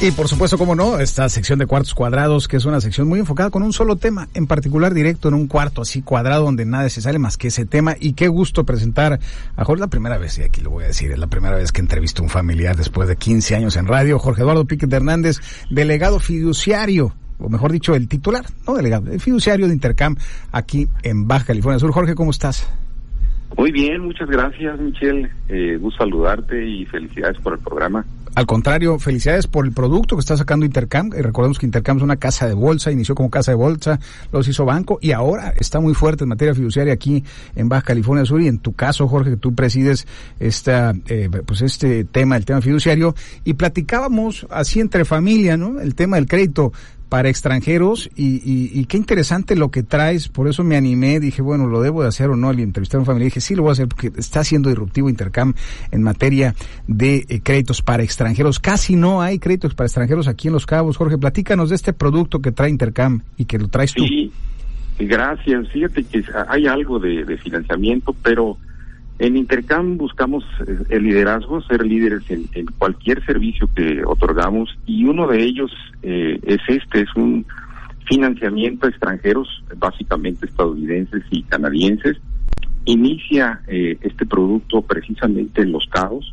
Y por supuesto, como no, esta sección de cuartos cuadrados, que es una sección muy enfocada con un solo tema, en particular directo en un cuarto así cuadrado donde nada se sale más que ese tema. Y qué gusto presentar a Jorge, la primera vez, y aquí lo voy a decir, es la primera vez que entrevisto a un familiar después de 15 años en radio, Jorge Eduardo Piquet Hernández, delegado fiduciario o mejor dicho, el titular, no delegado, el fiduciario de Intercam aquí en Baja California Sur. Jorge, ¿cómo estás? Muy bien, muchas gracias, Michelle. Eh, gusto saludarte y felicidades por el programa. Al contrario, felicidades por el producto que está sacando Intercam. Eh, recordemos que Intercam es una casa de bolsa, inició como casa de bolsa, los hizo banco y ahora está muy fuerte en materia fiduciaria aquí en Baja California Sur. Y en tu caso, Jorge, que tú presides esta, eh, pues este tema, el tema fiduciario, y platicábamos así entre familia, ¿no? El tema del crédito para extranjeros y, y, qué interesante lo que traes, por eso me animé, dije, bueno, lo debo de hacer o no, al entrevistar a una familia, dije, sí, lo voy a hacer porque está siendo disruptivo Intercam en materia de eh, créditos para extranjeros. Casi no hay créditos para extranjeros aquí en Los Cabos. Jorge, platícanos de este producto que trae Intercam y que lo traes tú. Sí, gracias. Fíjate que hay algo de financiamiento, pero en Intercam buscamos eh, el liderazgo, ser líderes en, cualquier servicio que otorgamos y uno de ellos eh, es este, es un financiamiento a extranjeros, básicamente estadounidenses y canadienses. Inicia eh, este producto precisamente en Los Cabos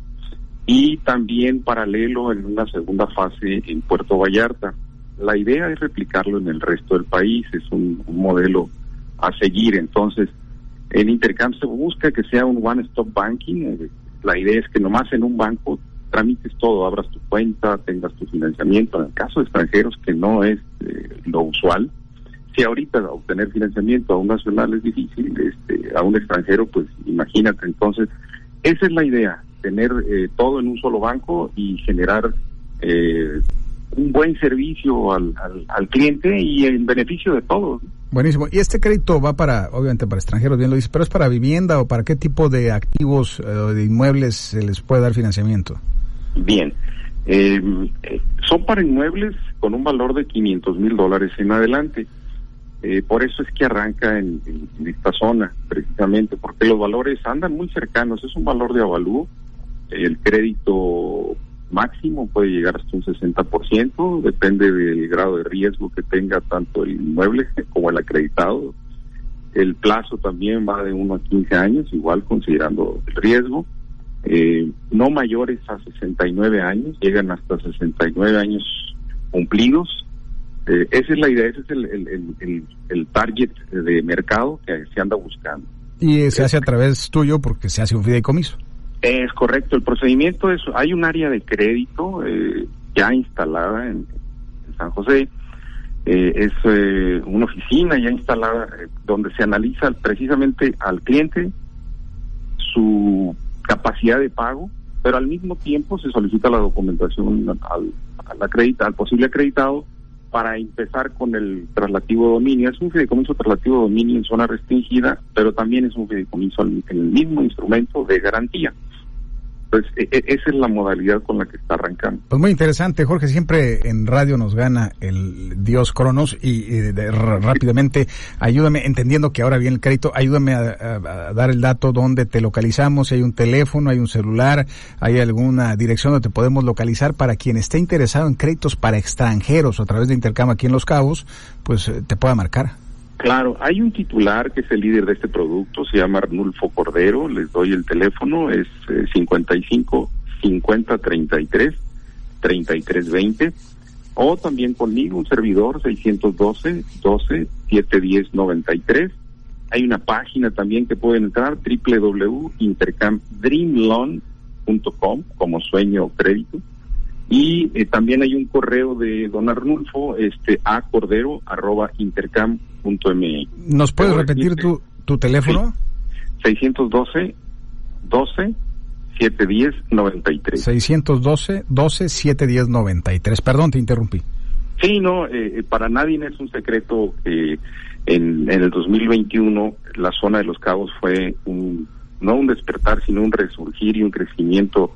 y también paralelo en una segunda fase en Puerto Vallarta. La idea es replicarlo en el resto del país, es un modelo a seguir. Entonces, en Intercam se busca que sea un one-stop banking. Eh, la idea es que nomás en un banco tramites todo, abras tu cuenta, tengas tu financiamiento. En el caso de extranjeros, que no es eh, lo usual, si ahorita obtener financiamiento a un nacional es difícil, este, a un extranjero, pues imagínate. Entonces, esa es la idea, tener eh, todo en un solo banco y generar un buen servicio al, al, cliente y en beneficio de todos. Buenísimo. Y este crédito va para, obviamente, para extranjeros, bien lo dice, pero es para vivienda o para qué tipo de activos eh, o de inmuebles se les puede dar financiamiento. Bien. Eh, eh, son para inmuebles con un valor de 500 mil dólares en adelante. por eso es que arranca en, esta zona, precisamente, porque los valores andan muy cercanos. Es un valor de avalúo. El crédito máximo puede llegar hasta un 60%, depende del grado de riesgo que tenga tanto el inmueble como el acreditado. El plazo también va de 1 a 15 años, igual considerando el riesgo. Eh, no mayores a 69 años, llegan hasta 69 años cumplidos. Eh, esa es la idea, ese es el, el, target de mercado que se anda buscando. Y se hace a través tuyo porque se hace un fideicomiso. Es correcto, el procedimiento es, hay un área de crédito eh, ya instalada en, San José, eh, es eh, una oficina ya instalada donde se analiza precisamente al cliente su capacidad de pago, pero al mismo tiempo se solicita la documentación al, al posible acreditado para empezar con el traslativo dominio. Es un fideicomiso traslativo dominio en zona restringida, pero también es un fideicomiso en el mismo instrumento de garantía. Pues e, e, esa es la modalidad con la que está arrancando. Pues muy interesante, Jorge. Siempre en radio nos gana el Dios Cronos y, rápidamente ayúdame, entendiendo que ahora viene el crédito, ayúdame a, dar el dato donde te localizamos, si hay un teléfono, hay un celular, hay alguna dirección donde te podemos localizar para quien esté interesado en créditos para extranjeros a través de Intercam aquí en Los Cabos, pues eh, te pueda marcar. Claro, hay un titular que es el líder de este producto, se llama Arnulfo Cordero, les doy el teléfono, es 55 50 33 33 20 o también conmigo un servidor 612 12 710 93. Hay una página también que pueden entrar www.intercamdreamloan.com como sueño crédito y eh, también hay un correo de don Arnulfo, este, a cordero arroba intercam punto ¿Nos puedes repetir tu, tu teléfono? 612 12 710 93. 612 12 710 93. Perdón, te interrumpí. Sí, no, eh, para nadie es un secreto que en, en el 2021 la zona de los cabos fue un, no un despertar, sino un resurgir y un crecimiento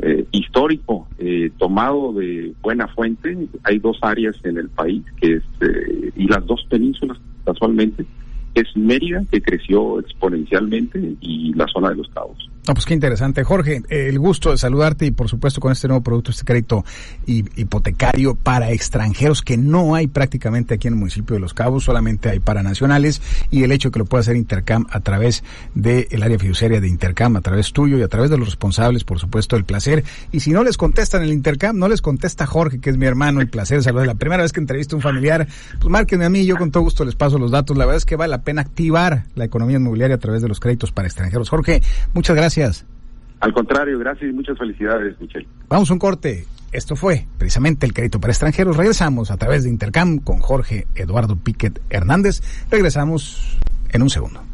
eh, histórico eh, tomado de buena fuente. Hay dos áreas en el país que es eh, y las dos penínsulas casualmente es Mérida que creció exponencialmente y la zona de los Cabos. No, pues qué interesante. Jorge, el gusto de saludarte y por supuesto con este nuevo producto, este crédito hipotecario para extranjeros que no hay prácticamente aquí en el municipio de Los Cabos, solamente hay para nacionales y el hecho que lo pueda hacer Intercam a través del área fiduciaria de Intercam, a través tuyo y a través de los responsables, por supuesto, el placer. Y si no les contestan el Intercam, no les contesta Jorge, que es mi hermano, el placer saludar. La primera vez que entrevisto a un familiar, pues márquenme a mí, yo con todo gusto les paso los datos. La verdad es que vale la pena activar la economía inmobiliaria a través de los créditos para extranjeros. Jorge, muchas gracias. Al contrario, gracias y muchas felicidades, Michelle. Vamos a un corte. Esto fue precisamente el crédito para extranjeros. Regresamos a través de Intercam con Jorge Eduardo Piquet Hernández. Regresamos en un segundo.